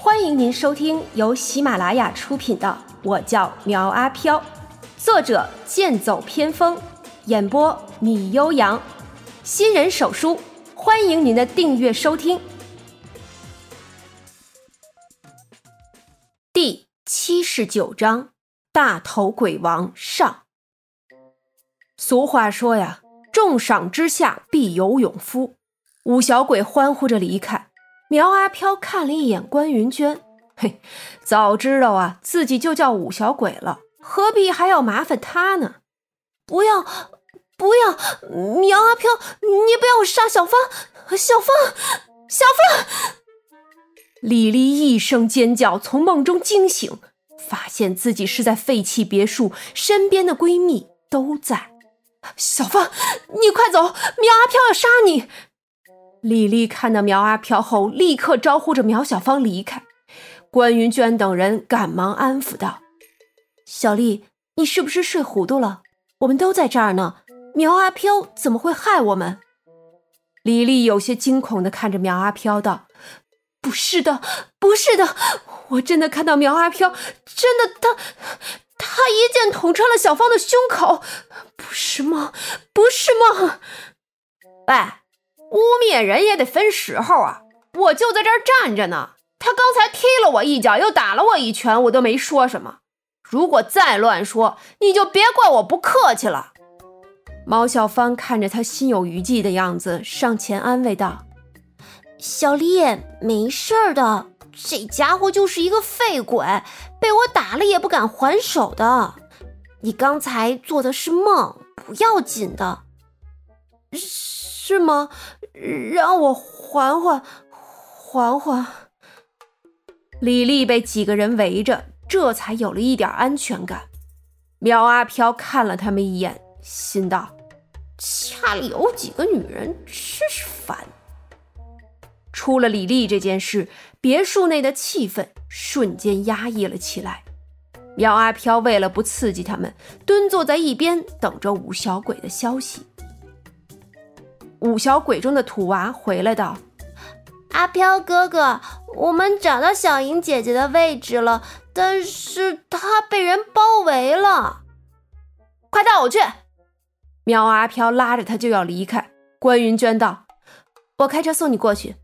欢迎您收听由喜马拉雅出品的《我叫苗阿飘》，作者剑走偏锋，演播米悠扬，新人手书，欢迎您的订阅收听。第七十九章：大头鬼王上。俗话说呀，重赏之下必有勇夫。五小鬼欢呼着离开。苗阿飘看了一眼关云娟，嘿，早知道啊，自己就叫五小鬼了，何必还要麻烦他呢？不要，不要，苗阿飘，你不要杀小芳，小芳，小芳！李丽一声尖叫，从梦中惊醒，发现自己是在废弃别墅，身边的闺蜜都在。小芳，你快走，苗阿飘要杀你！李丽看到苗阿飘后，立刻招呼着苗小芳离开。关云娟等人赶忙安抚道：“小丽，你是不是睡糊涂了？我们都在这儿呢，苗阿飘怎么会害我们？”李丽有些惊恐地看着苗阿飘道：“不是的，不是的，我真的看到苗阿飘，真的，他他一剑捅穿了小芳的胸口，不是梦，不是梦。”喂。污蔑人也得分时候啊！我就在这儿站着呢，他刚才踢了我一脚，又打了我一拳，我都没说什么。如果再乱说，你就别怪我不客气了。毛小芳看着他心有余悸的样子，上前安慰道：“小丽，没事的，这家伙就是一个废鬼，被我打了也不敢还手的。你刚才做的是梦，不要紧的。”是吗？让我缓缓，缓缓。李丽被几个人围着，这才有了一点安全感。苗阿飘看了他们一眼，心道：家里有几个女人，真是烦。出了李丽这件事，别墅内的气氛瞬间压抑了起来。苗阿飘为了不刺激他们，蹲坐在一边，等着五小鬼的消息。五小鬼中的土娃回来道：“阿飘哥哥，我们找到小莹姐姐的位置了，但是她被人包围了，快带我去！”喵阿飘拉着他就要离开。关云娟道：“我开车送你过去。”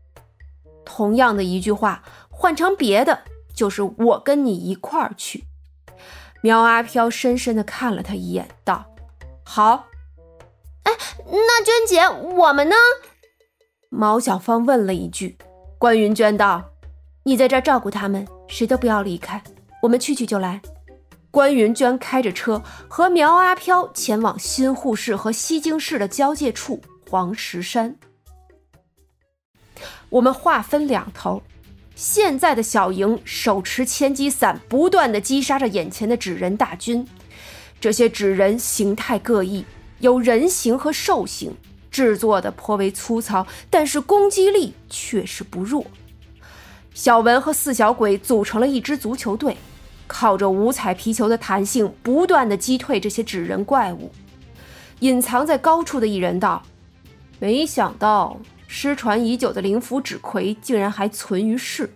同样的一句话，换成别的就是“我跟你一块儿去。”苗阿飘深深的看了他一眼，道：“好。”那娟姐，我们呢？毛小芳问了一句。关云娟道：“你在这照顾他们，谁都不要离开。我们去去就来。”关云娟开着车和苗阿飘前往新护市和西京市的交界处黄石山。我们划分两头，现在的小莹手持千机伞，不断的击杀着眼前的纸人大军。这些纸人形态各异。有人形和兽形，制作的颇为粗糙，但是攻击力确实不弱。小文和四小鬼组成了一支足球队，靠着五彩皮球的弹性，不断的击退这些纸人怪物。隐藏在高处的一人道：“没想到失传已久的灵符纸魁竟然还存于世，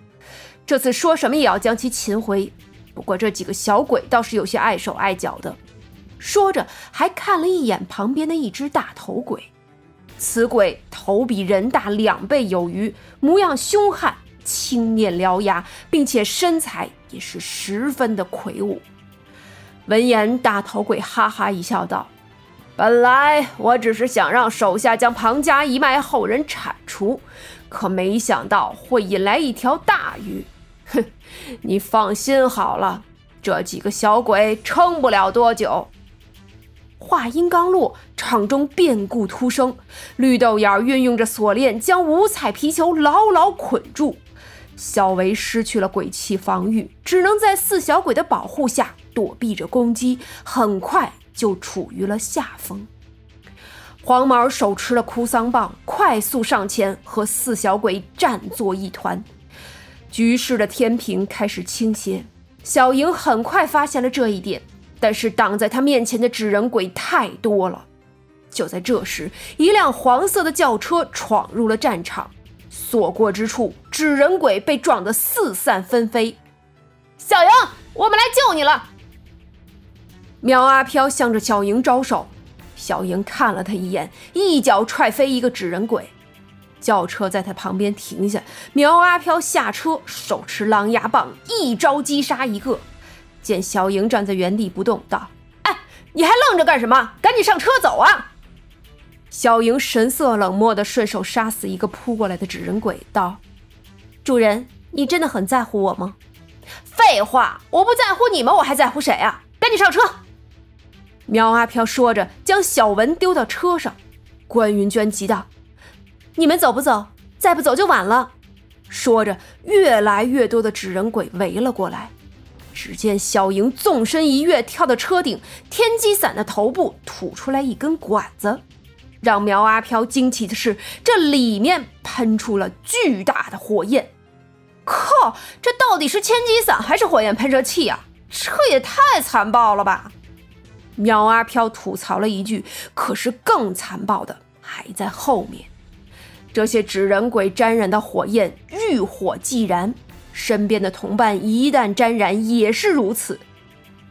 这次说什么也要将其擒回。不过这几个小鬼倒是有些碍手碍脚的。”说着，还看了一眼旁边的一只大头鬼。此鬼头比人大两倍有余，模样凶悍，青面獠牙，并且身材也是十分的魁梧。闻言，大头鬼哈哈一笑，道：“本来我只是想让手下将庞家一脉后人铲除，可没想到会引来一条大鱼。哼，你放心好了，这几个小鬼撑不了多久。”话音刚落，场中变故突生。绿豆眼运用着锁链，将五彩皮球牢牢捆住。小维失去了鬼气防御，只能在四小鬼的保护下躲避着攻击，很快就处于了下风。黄毛手持了哭丧棒，快速上前和四小鬼战作一团。局势的天平开始倾斜，小莹很快发现了这一点。但是挡在他面前的纸人鬼太多了。就在这时，一辆黄色的轿车闯入了战场，所过之处，纸人鬼被撞得四散纷飞。小莹，我们来救你了！苗阿飘向着小莹招手，小莹看了他一眼，一脚踹飞一个纸人鬼。轿车在他旁边停下，苗阿飘下车，手持狼牙棒，一招击杀一个。见小莹站在原地不动，道：“哎，你还愣着干什么？赶紧上车走啊！”小莹神色冷漠的顺手杀死一个扑过来的纸人鬼，道：“主人，你真的很在乎我吗？”“废话，我不在乎你们，我还在乎谁啊？赶紧上车！”苗阿飘说着，将小文丢到车上。关云娟急道：“你们走不走？再不走就晚了。”说着，越来越多的纸人鬼围了过来。只见小莹纵身一跃，跳到车顶，天机伞的头部吐出来一根管子。让苗阿飘惊奇的是，这里面喷出了巨大的火焰。靠，这到底是千机伞还是火焰喷射器啊？这也太残暴了吧！苗阿飘吐槽了一句。可是更残暴的还在后面。这些纸人鬼沾染的火焰，遇火即燃，身边的同伴一旦沾染，也是如此。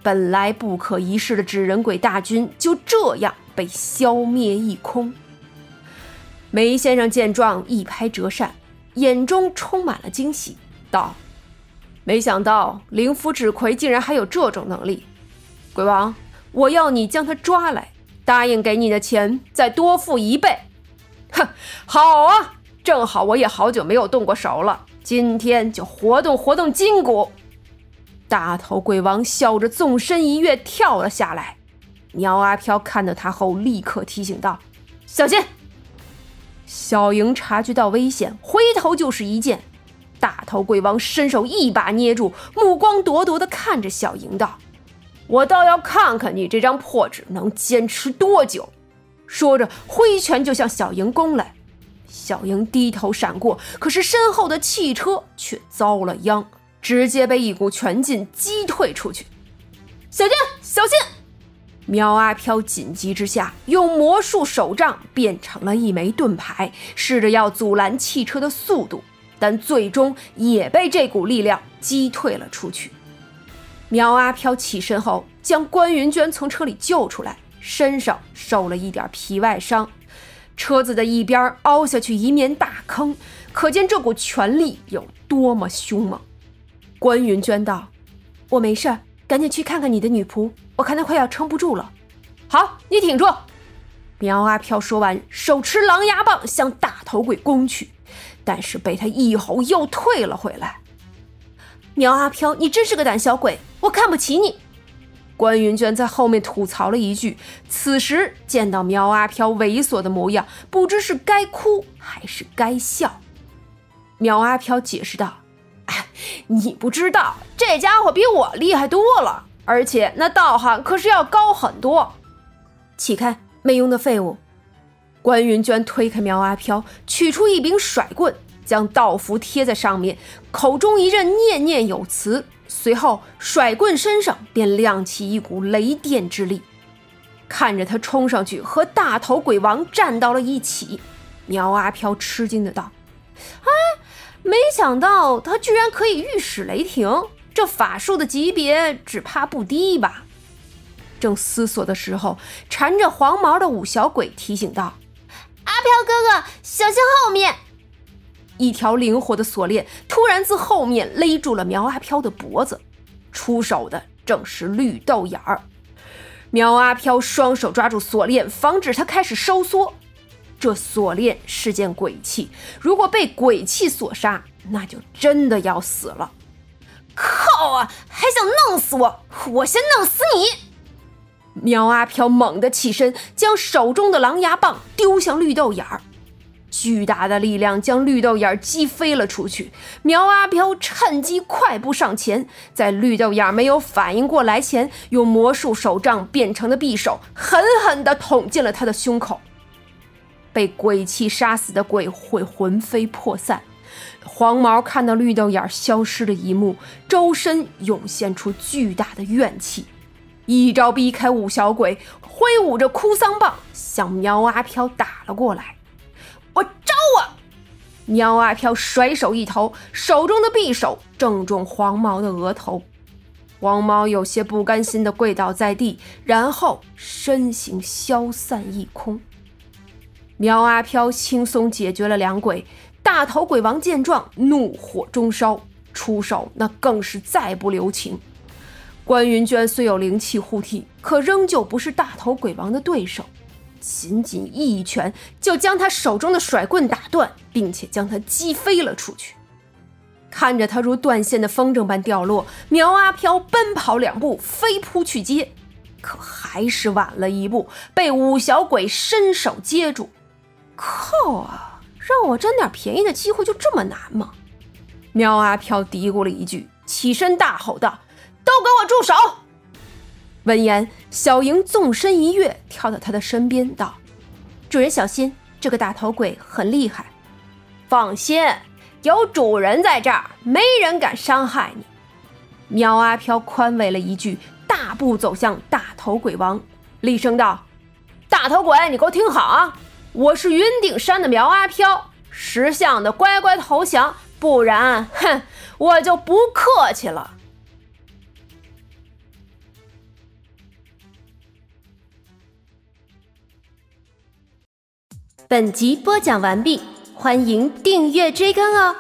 本来不可一世的纸人鬼大军就这样。被消灭一空。梅先生见状，一拍折扇，眼中充满了惊喜，道：“没想到灵符纸魁竟然还有这种能力。鬼王，我要你将他抓来，答应给你的钱再多付一倍。”哼，好啊，正好我也好久没有动过手了，今天就活动活动筋骨。大头鬼王笑着纵身一跃，跳了下来。苗阿飘看到他后，立刻提醒道：“小心！”小莹察觉到危险，回头就是一剑。大头鬼王伸手一把捏住，目光咄咄地看着小莹道：“我倒要看看你这张破纸能坚持多久。”说着，挥拳就向小莹攻来。小英低头闪过，可是身后的汽车却遭了殃，直接被一股拳劲击退出去。小心，小心！苗阿飘紧急之下，用魔术手杖变成了一枚盾牌，试着要阻拦汽车的速度，但最终也被这股力量击退了出去。苗阿飘起身后，将关云娟从车里救出来，身上受了一点皮外伤，车子的一边凹下去一面大坑，可见这股权力有多么凶猛。关云娟道：“我没事，赶紧去看看你的女仆。”我看她快要撑不住了，好，你挺住！苗阿飘说完，手持狼牙棒向大头鬼攻去，但是被他一吼又退了回来。苗阿飘，你真是个胆小鬼，我看不起你！关云娟在后面吐槽了一句。此时见到苗阿飘猥琐的模样，不知是该哭还是该笑。苗阿飘解释道：“你不知道，这家伙比我厉害多了。”而且那道行可是要高很多，起开，没用的废物！关云娟推开苗阿飘，取出一柄甩棍，将道符贴在上面，口中一阵念念有词，随后甩棍身上便亮起一股雷电之力。看着他冲上去和大头鬼王站到了一起，苗阿飘吃惊的道：“哎，没想到他居然可以御使雷霆！”这法术的级别只怕不低吧？正思索的时候，缠着黄毛的五小鬼提醒道：“阿飘哥哥，小心后面！”一条灵活的锁链突然自后面勒住了苗阿飘的脖子，出手的正是绿豆眼儿。苗阿飘双手抓住锁链，防止它开始收缩。这锁链是件鬼器，如果被鬼器所杀，那就真的要死了。靠啊！还想弄死我？我先弄死你！苗阿飘猛地起身，将手中的狼牙棒丢向绿豆眼儿，巨大的力量将绿豆眼击飞了出去。苗阿飘趁机快步上前，在绿豆眼没有反应过来前，用魔术手杖变成的匕首狠狠地捅进了他的胸口。被鬼气杀死的鬼会魂飞魄散。黄毛看到绿豆眼消失的一幕，周身涌现出巨大的怨气，一招逼开五小鬼，挥舞着哭丧棒向苗阿飘打了过来。我招啊！苗阿飘甩手一投，手中的匕首正中黄毛的额头。黄毛有些不甘心地跪倒在地，然后身形消散一空。苗阿飘轻松解决了两鬼，大头鬼王见状，怒火中烧，出手那更是再不留情。关云娟虽有灵气护体，可仍旧不是大头鬼王的对手。仅仅一拳就将他手中的甩棍打断，并且将他击飞了出去。看着他如断线的风筝般掉落，苗阿飘奔跑两步，飞扑去接，可还是晚了一步，被五小鬼伸手接住。靠啊！让我占点便宜的机会就这么难吗？苗阿飘嘀咕了一句，起身大吼道：“都给我住手！”闻言，小莹纵身一跃，跳到他的身边，道：“主人小心，这个大头鬼很厉害。放心，有主人在这儿，没人敢伤害你。”苗阿飘宽慰了一句，大步走向大头鬼王，厉声道：“大头鬼，你给我听好啊！我是云顶山的苗阿飘，识相的乖乖投降，不然，哼，我就不客气了。”本集播讲完毕，欢迎订阅追更哦。